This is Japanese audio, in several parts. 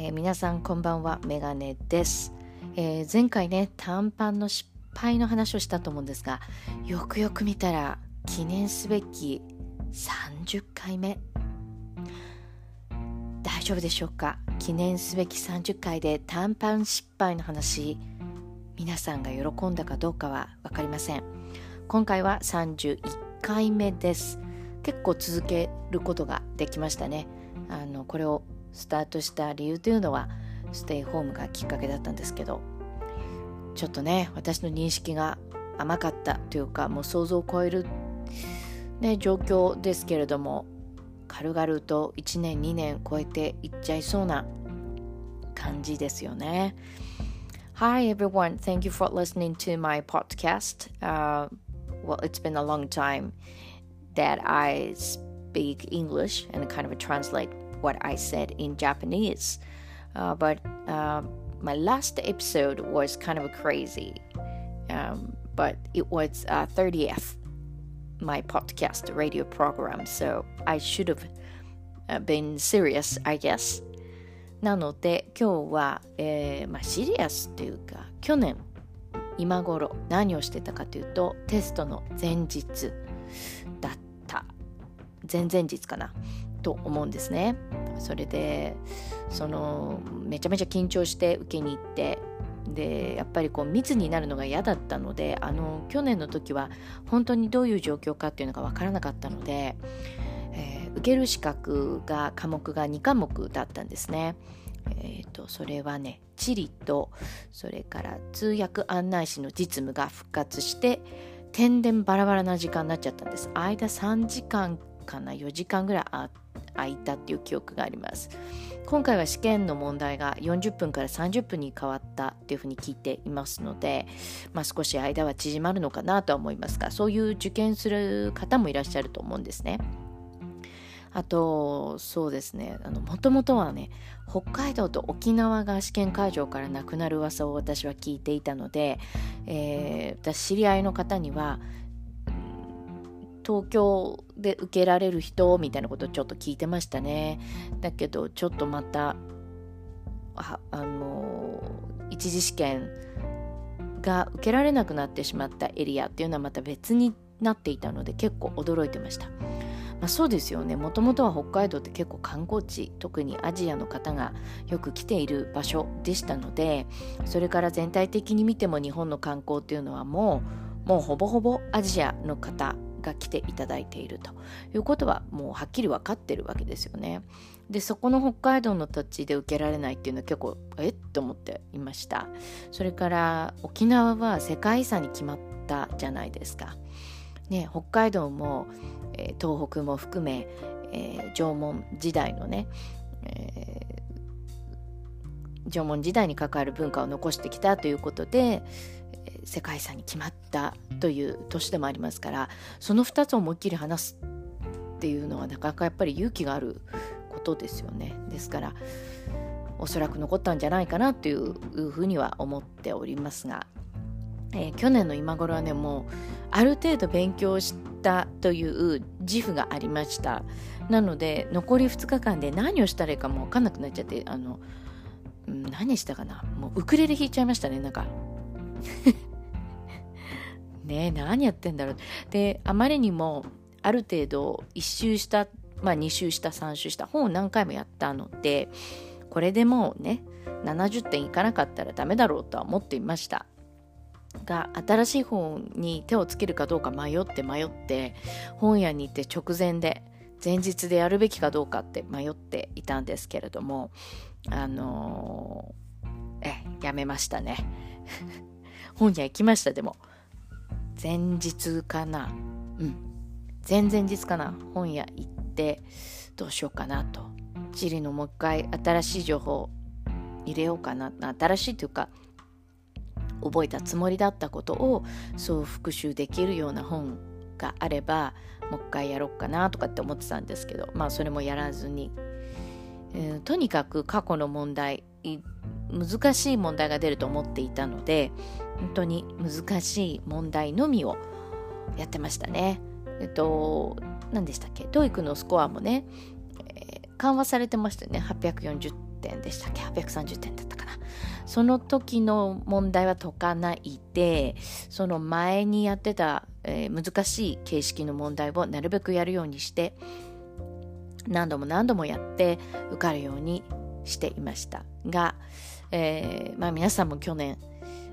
えー、皆さんこんばんはメガネです、えー、前回ね短パンの失敗の話をしたと思うんですがよくよく見たら記念すべき30回目。大丈夫でしょうか？記念すべき30回で短パン失敗の話皆さんが喜んだかどうかは分かりません。今回は31回目です。結構続けることができましたね。あのこれをスタートした理由というのはステイホームがきっかけだったんですけどちょっとね私の認識が甘かったというかもう想像を超える、ね、状況ですけれども軽々と1年2年超えていっちゃいそうな感じですよね。Hi everyone, thank you for listening to my podcast.、Uh, well, it's been a long time that I speak English and kind of translate what I said in Japanese. Uh, but uh, my last episode was kind of crazy, um, but it was uh, 30th, my podcast radio program, so I should have been serious, I guess. なので今日は、えーまあ、シリアスというか去年今頃何をしてたかというとテストの前日だった前々日かなと思うんですね。それでそのめちゃめちゃ緊張して受けに行ってでやっぱりこう密になるのが嫌だったのであの去年の時は本当にどういう状況かっていうのが分からなかったので、えー、受ける資格が科目が2科目だったんですね。えーと、それはね地理とそれから通訳案内士の実務が復活して天然バラバラな時間になっちゃったんです間3時間かな4時間ぐらいあって空いたっていう記憶があります今回は試験の問題が40分から30分に変わったっていうふうに聞いていますので、まあ、少し間は縮まるのかなとは思いますがそういう受験する方もいらっしゃると思うんですね。あとそうですねもともとはね北海道と沖縄が試験会場からなくなる噂を私は聞いていたので、えー、私知り合いの方には東京で受けられる人みたいなことちょっと聞いてましたね。だけどちょっとまたああの一次試験が受けられなくなってしまったエリアっていうのはまた別になっていたので結構驚いてました。まあ、そうですよねもともとは北海道って結構観光地特にアジアの方がよく来ている場所でしたのでそれから全体的に見ても日本の観光っていうのはもうもうほぼほぼアジアの方が来ていただいているということはもうはっきり分かってるわけですよね。でそこの北海道の土地で受けられないっていうのは結構え？っと思っていました。それから沖縄は世界遺産に決まったじゃないですか。ね、北海道も、えー、東北も含め、えー、縄文時代のね、えー、縄文時代に関わる文化を残してきたということで、世界遺産に決まったという年でもありますからその2つを思いっきり話すっていうのはなかなかやっぱり勇気があることですよね。ですからおそらく残ったんじゃないかなというふうには思っておりますが、えー、去年の今頃はねもうある程度勉強したという自負がありました。なので残り2日間で何をしたらいいかも分かんなくなっちゃってあの何したかな。もうウクレレ弾いちゃいましたねなんか。ね何やってんだろう。であまりにもある程度1周したまあ2周した3周した本を何回もやったのでこれでもうね70点いかなかったらダメだろうとは思っていました。が新しい本に手をつけるかどうか迷って迷って本屋に行って直前で前日でやるべきかどうかって迷っていたんですけれどもあのー、えやめましたね。本屋行きましたでも。前日かな。うん。前々日かな本屋行ってどうしようかなと。地理のもう一回新しい情報入れようかな。新しいというか覚えたつもりだったことをそう復習できるような本があればもう一回やろうかなとかって思ってたんですけどまあそれもやらずに、えー、とにかく過去の問題難しい問題が出ると思っていたので本当に難しい問題のみをやってましたね。えっと何でしたっけ？TOEIC のスコアもね、えー、緩和されてましたよね。840点でしたっけ？830点だったかな。その時の問題は解かないでその前にやってた、えー、難しい形式の問題をなるべくやるようにして何度も何度もやって受かるようにしていました。が、えー、まあ、皆さんも去年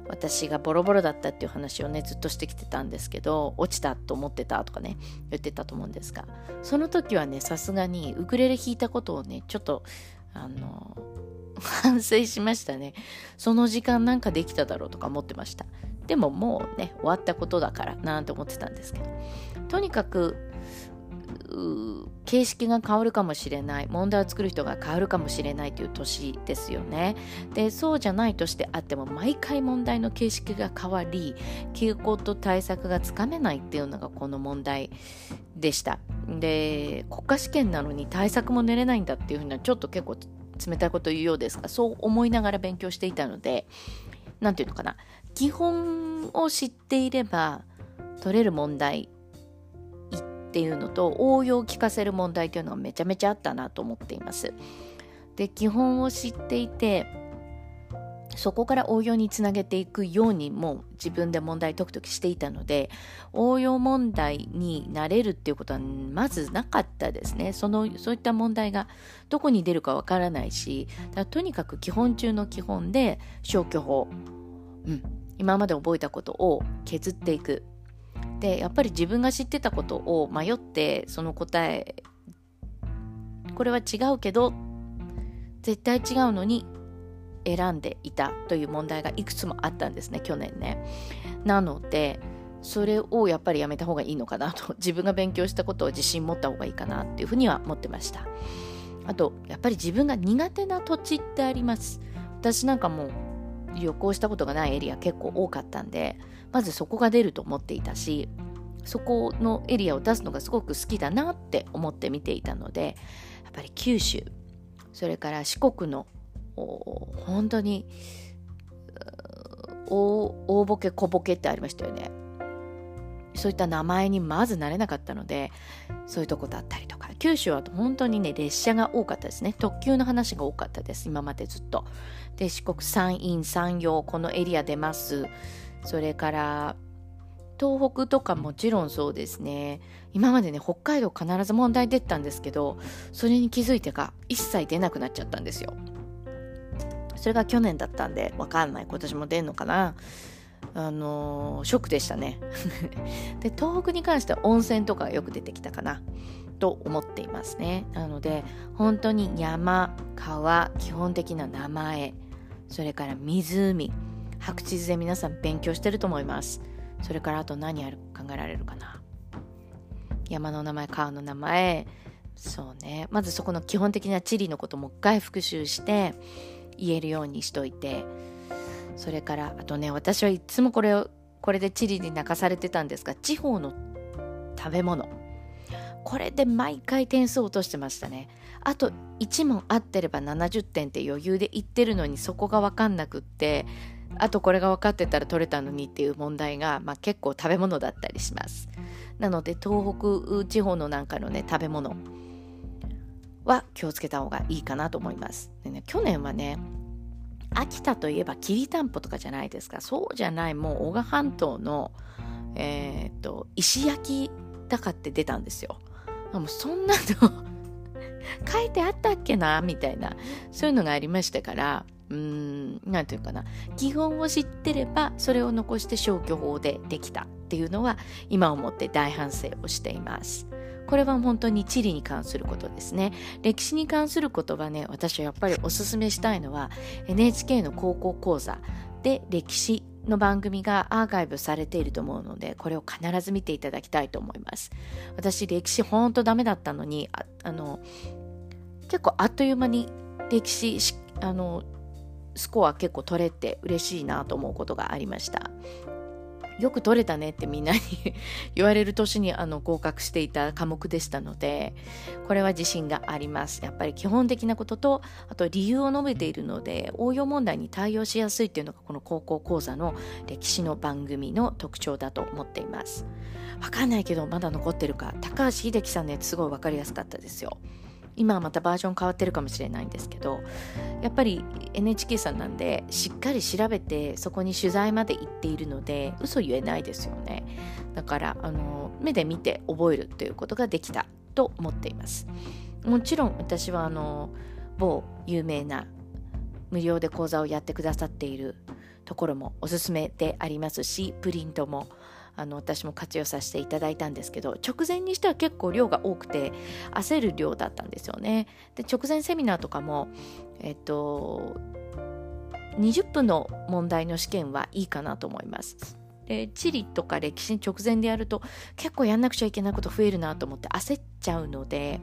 私がボロボロだったっていう話をねずっとしてきてたんですけど落ちたと思ってたとかね言ってたと思うんですがその時はねさすがにウクレレ弾いたことをねちょっとあの 反省しましたね。その時間なんかできただろうとか思ってました。でももうね終わったことだからなんて思ってたんですけど。とにかく形式が変わるかもしれない問題を作る人が変わるかもしれないという年ですよね。でそうじゃないとしてあっても毎回問題の形式が変わり傾向と対策がつかめないっていうのがこの問題でした。で国家試験なのに対策も練れないんだっていうふうなちょっと結構冷たいこと言うようですがそう思いながら勉強していたので何て言うのかな基本を知っていれば取れる問題っていうのと応用を聞かせる問題というのはめちゃめちゃあったなと思っています。で基本を知っていてそこから応用につなげていくようにも自分で問題解くときしていたので応用問題になれるっていうことはまずなかったですねそのそういった問題がどこに出るかわからないしとにかく基本中の基本で消去法、うん、今まで覚えたことを削っていくでやっぱり自分が知ってたことを迷ってその答えこれは違うけど絶対違うのに選んでいたという問題がいくつもあったんですね去年ね。なのでそれをやっぱりやめた方がいいのかなと 自分が勉強したことを自信持った方がいいかなっていうふうには思ってましたあとやっぱり自分が苦手な土地ってあります私なんかも旅行したことがないエリア結構多かったんでまずそこが出ると思っていたしそこのエリアを出すのがすごく好きだなって思って見ていたのでやっぱり九州それから四国の本当に大ボケ小ボケってありましたよね。そういった名前にまずなれなかったのでそういうとこだったりとか。九州は本当にね列車が多かったですね。特急の話が多かったです。今までずっと。で四国山陰山陽このエリア出ます。それから東北とかもちろんそうですね。今までね北海道必ず問題出てたんですけどそれに気づいてか一切出なくなっちゃったんですよ。それが去年だったんでわかんない。今年も出んのかな。あのー、ショックでしたね。で東北に関しては温泉とかよく出てきたかな。と思っていますね。なので本当に山川基本的な名前それから湖白地図で皆さん勉強してると思います。それからあと何ある考えられるかな？山の名前川の名前。そうね。まずそこの基本的な地理のこともう一回復習して言えるようにしといて。それからあとね私はいつもこれをこれで地理に泣かされてたんですが地方の食べ物。これで毎回点数落としてましたね。あと1問合ってれば70点って余裕で言ってるのにそこが分かんなくってあとこれが分かってたら取れたのにっていう問題が、まあ、結構食べ物だったりします。なので東北地方のなんかのね食べ物は気をつけた方がいいかなと思います。で、ね、去年はね秋田といえばきりたんぽとかじゃないですか。そうじゃないもう男鹿半島のえー、っと石焼き高って出たんですよ。もうそんなの 書いてあったっけなみたいなそういうのがありましたからうーん何て言うかな基本を知ってればそれを残して消去法でできたっていうのは今思って大反省をしています。これは本当に地理に関することですね。歴史に関することはね、私はやっぱりおすすめしたいのは NHK の高校講座で歴史の番組がアーカイブされていると思うので、これを必ず見ていただきたいと思います。私、歴史ほんとダメだったのに、ああの、結構あっという間に歴史、あの、スコア結構取れて嬉しいなと思うことがありました。よく取れたねってみんなに 言われる年にあの合格していた科目でしたのでこれは自信があります。やっぱり基本的なこととあと理由を述べているので応用問題に対応しやすいっていうのがこの高校講座の歴史の番組の特徴だと思っています。わかんないけどまだ残ってるか。高橋秀樹さんねすごいわかりやすかったですよ。今はまたバージョン変わってるかもしれないんですけどやっぱり NHK さんなんでしっかり調べてそこに取材まで行っているので嘘言えないですよね。だからあの目で見て覚えるということができたと思っています。もちろん私はあの某有名な無料で講座をやってくださっているところもおすすめでありますしプリントもあの私も活用させていただいたんですけど直前にしては結構量が多くて焦る量だったんですよね。で直前セミナーとかもえっと20分の問題の試験はいいかなと思います。で地理とか歴史に直前でやると結構やんなくちゃいけないこと増えるなと思って焦っちゃうので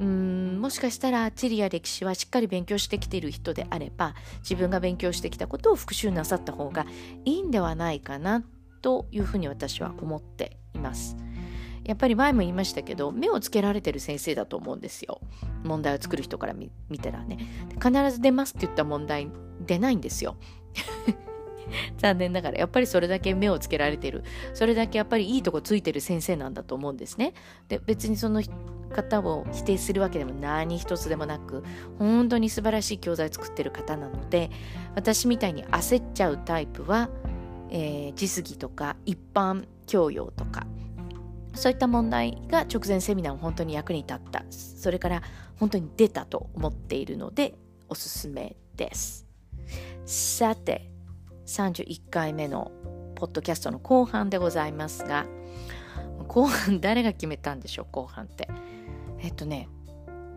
うんもしかしたら地理や歴史はしっかり勉強してきている人であれば自分が勉強してきたことを復習なさった方がいいんではないかなというふうに私は思っています。やっぱり前も言いましたけど目をつけられてる先生だと思うんですよ。問題を作る人から見たらね。必ず出ますって言った問題出ないんですよ。残念ながらやっぱりそれだけ目をつけられてる。それだけやっぱりいいとこついてる先生なんだと思うんですね。で別にその方を否定するわけでも何一つでもなく本当に素晴らしい教材作ってる方なので私みたいに焦っちゃうタイプは、えー、実技とか一般教養とかそういった問題が直前セミナーを本当に役に立った。それから本当に出たと思っているのでおすすめです。さて31回目のポッドキャストの後半でございますが後半誰が決めたんでしょう後半って。えっとね、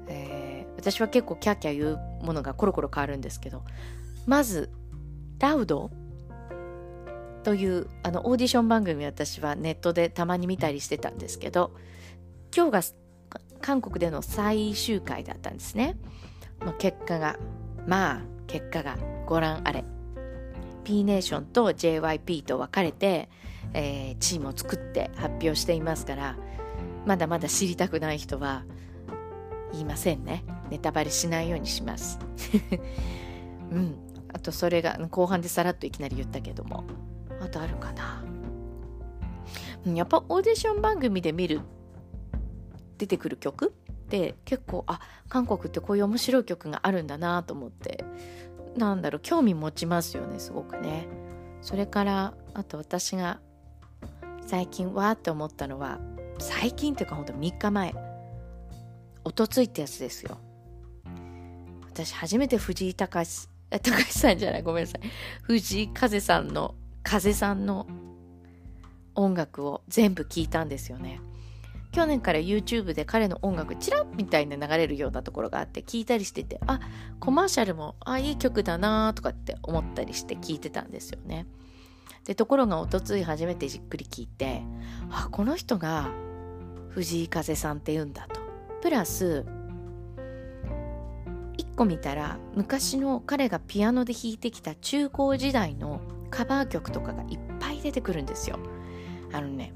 えー、私は結構キャッキャ言うものがコロコロ変わるんですけどまずラウドというあのオーディション番組私はネットでたまに見たりしてたんですけど今日が韓国での最終回だったんですね。結果がまあ結果がご覧あれ。P ネーションと JYP と分かれて、えー、チームを作って発表していますからまだまだ知りたくない人は言いませんね。ネタバレしないようにします。うん。あとそれが後半でさらっといきなり言ったけども。あとあるかな。やっぱオーディション番組で見る出てくる曲って結構あ韓国ってこういう面白い曲があるんだなと思って。なんだろう興味持ちますよねすごくね。それからあと私が最近わーって思ったのは最近っていうかほんと3日前。おとついってやつですよ。私初めて藤井隆高橋さんじゃないごめんなさい。藤井風さんの風さんの音楽を全部聞いたんですよね。去年から YouTube で彼の音楽チラッみたいな流れるようなところがあって聞いたりしててあコマーシャルもあいい曲だなとかって思ったりして聞いてたんですよね。でところがおとつい初めてじっくり聞いてあこの人が藤井風さんって言うんだと。プラス1個見たら昔の彼がピアノで弾いてきた中高時代のカバー曲とかがいっぱい出てくるんですよ。あのね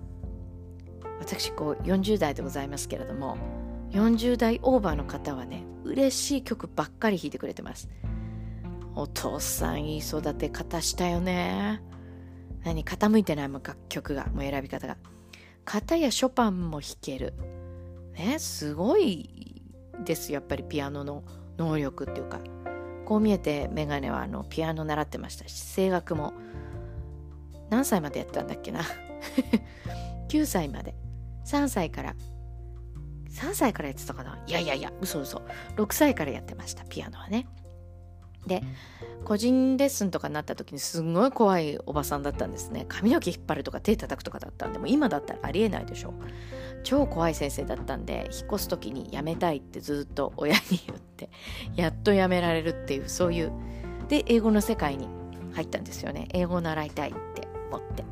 私こう40代でございますけれども40代オーバーの方はね嬉しい曲ばっかり弾いてくれてます。お父さんいい育て方したよね。何傾いてないもん楽曲がもう選び方が。片やショパンも弾ける。ねすごいですやっぱりピアノの能力っていうか。こう見えてメガネはあのピアノ習ってましたし声楽も。何歳までやったんだっけな。9歳まで。3歳から。3歳からやってたかな。いやいやいや嘘嘘。6歳からやってましたピアノはね。で個人レッスンとかになった時にすんごい怖いおばさんだったんですね。髪の毛引っ張るとか手叩くとかだったんでも今だったらありえないでしょ超怖い先生だったんで引っ越す時に辞めたいってずっと親に言ってやっと辞められるっていうそういうで英語の世界に入ったんですよね。英語を習いたいって思って。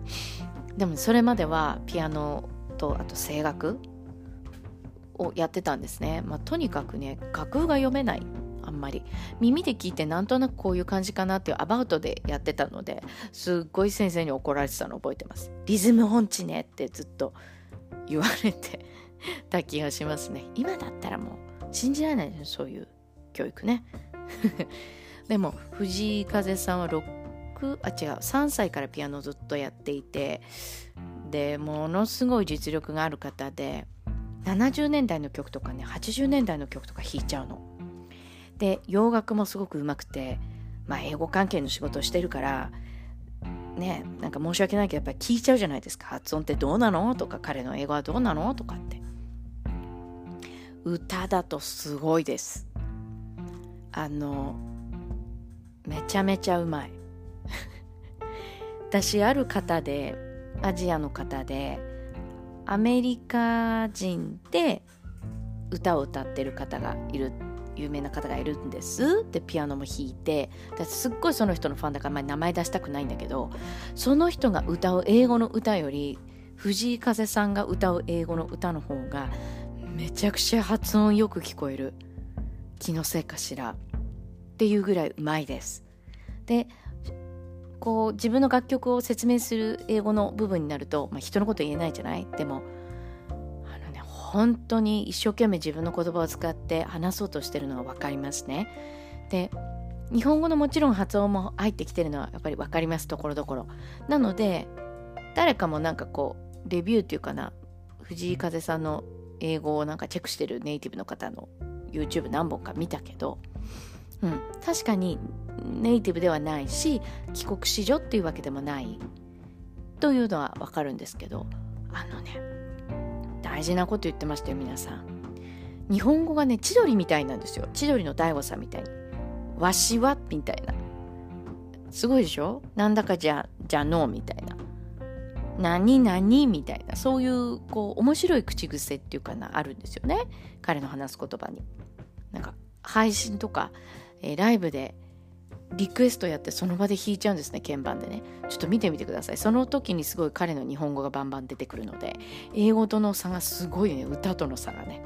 でもそれまではピアノとあと声楽をやってたんですね、まあ、とにかくね楽譜が読めない。あんまり。耳で聞いてなんとなくこういう感じかなっていうアバウトでやってたのですっごい先生に怒られてたの覚えてます。リズム音痴ねってずっと言われてた気がしますね今だったらもう信じられないですそういう教育ね でも藤井風さんは6あ違う3歳からピアノをずっとやっていてでものすごい実力がある方で70年代の曲とかね80年代の曲とか弾いちゃうの。で洋楽もすごくうまくて、まあ、英語関係の仕事をしてるからねなんか申し訳ないけどやっぱり聞いちゃうじゃないですか。発音ってどうなの？とか彼の英語はどうなの？とかって。歌だとすごいです。あのめちゃめちゃうまい。私ある方でアジアの方でアメリカ人で歌を歌ってる方がいる有名な方がいるんです。でピアノも弾いて。すっごいその人のファンだから、まあ、名前出したくないんだけどその人が歌う英語の歌より藤井風さんが歌う英語の歌の方がめちゃくちゃ発音よく聞こえる。気のせいかしら。っていうぐらいうまいです。でこう自分の楽曲を説明する英語の部分になると、まあ、人のこと言えないじゃない？でも本当に一生懸命自分の言葉を使って話そうとしてるのが分かりますね。で日本語のもちろん発音も入ってきてるのはやっぱり分かりますところどころ。なので誰かもなんかこうレビューっていうかな藤井風さんの英語をなんかチェックしてるネイティブの方の YouTube 何本か見たけど、うん、確かにネイティブではないし帰国子女っていうわけでもないというのは分かるんですけどあのね大事なこと言ってましたよ皆さん。日本語がね千鳥みたいなんですよ。千鳥の大悟さんみたいに。わしはみたいな。すごいでしょ？なんだかじゃじゃのみたいな。何何みたいな。そういうこう面白い口癖っていうかなあるんですよね。彼の話す言葉に。なんか配信とか、えー、ライブでリクエストやってその場で弾いちゃうんですね鍵盤でね。ちょっと見てみてください。その時にすごい彼の日本語がバンバン出てくるので英語との差がすごいね。歌との差がね。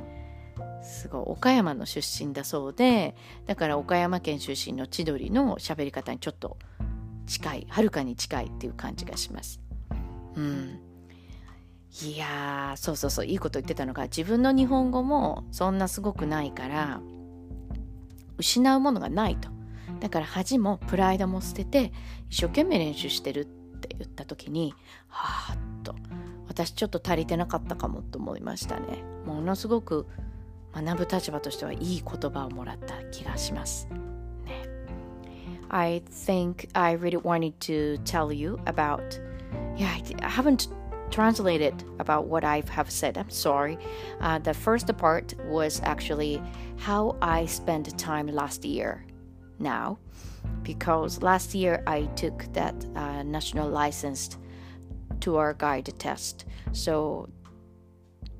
すごい岡山の出身だそうでだから岡山県出身の千鳥の喋り方にちょっと近いはるかに近いっていう感じがします。うん。いやーそうそうそう。いいこと言ってたのが自分の日本語もそんなすごくないから失うものがないと。だから恥もプライドも捨てて一生懸命練習してるって言った時にはあっと私ちょっと足りてなかったかもと思いましたねものすごく学ぶ立場としてはいい言葉をもらった気がしますね I think I really wanted to tell you about yeah I haven't translated about what I have said. I'm sorry. Uh, the first part was actually how I spent time last year now because last year I took that uh, national licensed tour guide test. So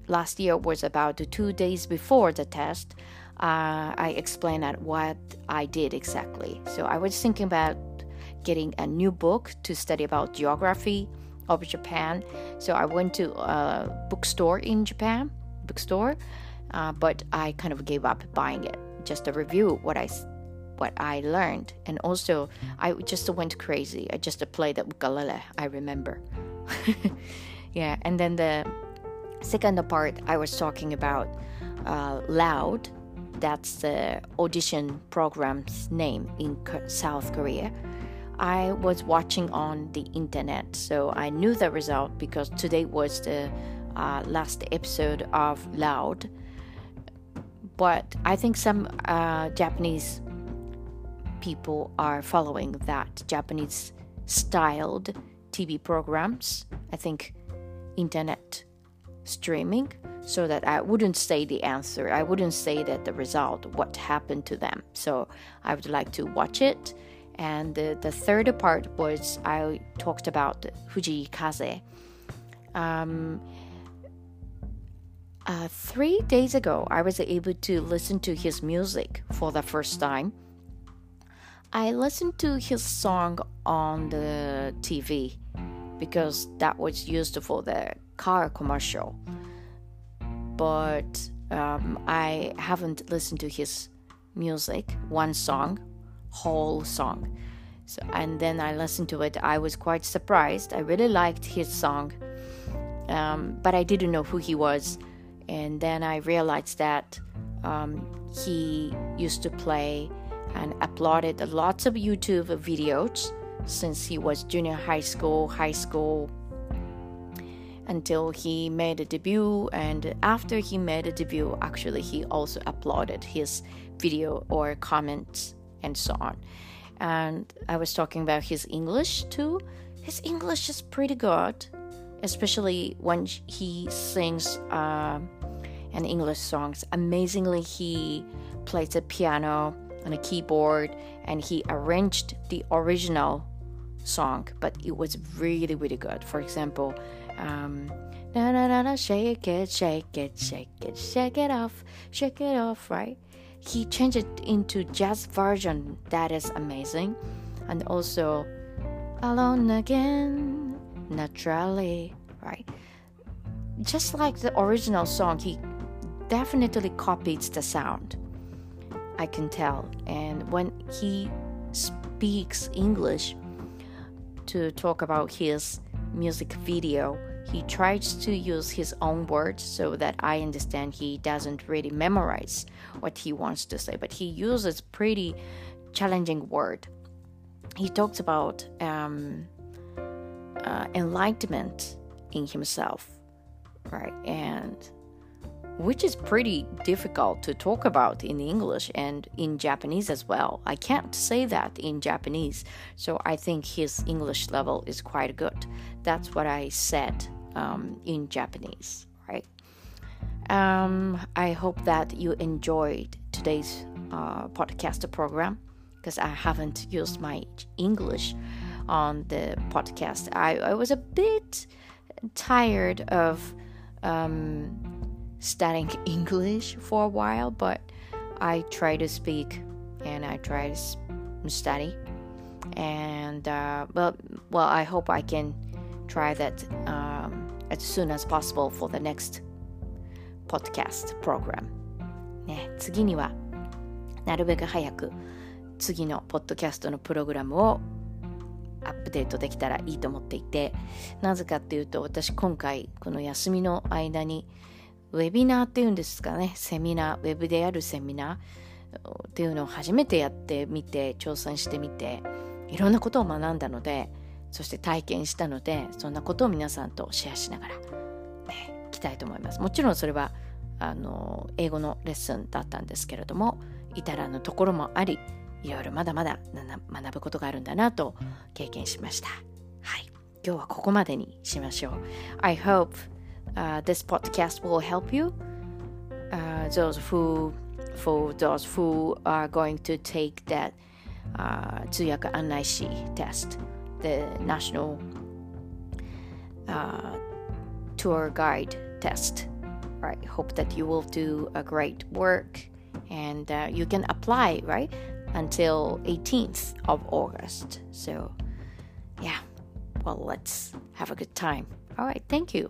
last year was about two days before the test. Uh, I explained at what I did exactly. So I was thinking about getting a new book to study about geography of Japan. So I went to a bookstore in Japan, bookstore, uh, but I kind of gave up buying it just to review what I what I learned. And also, I just went crazy. I just played the ukulele, I remember. yeah, and then the second part, I was talking about uh, Loud. That's the audition program's name in South Korea. I was watching on the internet, so I knew the result because today was the uh, last episode of Loud. But I think some uh, Japanese people are following that Japanese styled TV programs. I think internet streaming so that I wouldn't say the answer. I wouldn't say that the result, what happened to them. So I would like to watch it. And the, the third part was I talked about Fuji Kaze. Um, uh, three days ago, I was able to listen to his music for the first time. I listened to his song on the TV because that was used for the car commercial. But um, I haven't listened to his music, one song, whole song. So, and then I listened to it. I was quite surprised. I really liked his song, um, but I didn't know who he was. And then I realized that um, he used to play and uploaded lots of YouTube videos since he was junior high school, high school, until he made a debut. And after he made a debut actually he also uploaded his video or comments and so on. And i was talking about his english too. His english is pretty good especially when he sings uh, an english songs. Amazingly he plays the piano and a keyboard and he arranged the original song but it was really really good for example um, na na na na shake it, shake it, shake it, shake it off, shake it off, right? He changed it into jazz version that is amazing, and also alone again, naturally, right? Just like the original song, he definitely copied the sound. I can tell, and when he speaks English to talk about his music video, he tries to use his own words so that I understand he doesn't really memorize what he wants to say, but he uses pretty challenging word. He talks about um, uh, enlightenment in himself, right? And which is pretty difficult to talk about in English and in Japanese as well. I can't say that in Japanese, so I think his English level is quite good. That's what I said um, in Japanese, right? Um, I hope that you enjoyed today's uh, podcast program because I haven't used my English on the podcast. I, I was a bit tired of. Um, studying English for a while, but I try to speak and I try to study. And uh, well, well, I hope I can try that um, as soon as possible for the next podcast program. ね、次にはなるべく早く次のポッドキャストのプログラムをアップデートできたらいいと思っていてなぜかっていうと私今回この休みの間にウェビナーっていうんですかね、セミナー、ウェブでやるセミナーっていうのを初めてやってみて、挑戦してみて、いろんなことを学んだので、そして体験したので、そんなことを皆さんとシェアしながら、ね、いきたいと思います。もちろんそれは、あの、英語のレッスンだったんですけれども、至らぬところもあり、いろいろまだまだ学ぶことがあるんだなと経験しました。はい。今日はここまでにしましょう。I hope uh, this podcast will help you. Uh, those who, for those who are going to take that uh, Tsuyaka Anaishi test, the national uh, tour guide test. Right. Hope that you will do a great work, and uh, you can apply right until 18th of August. So, yeah. Well, let's have a good time. All right. Thank you.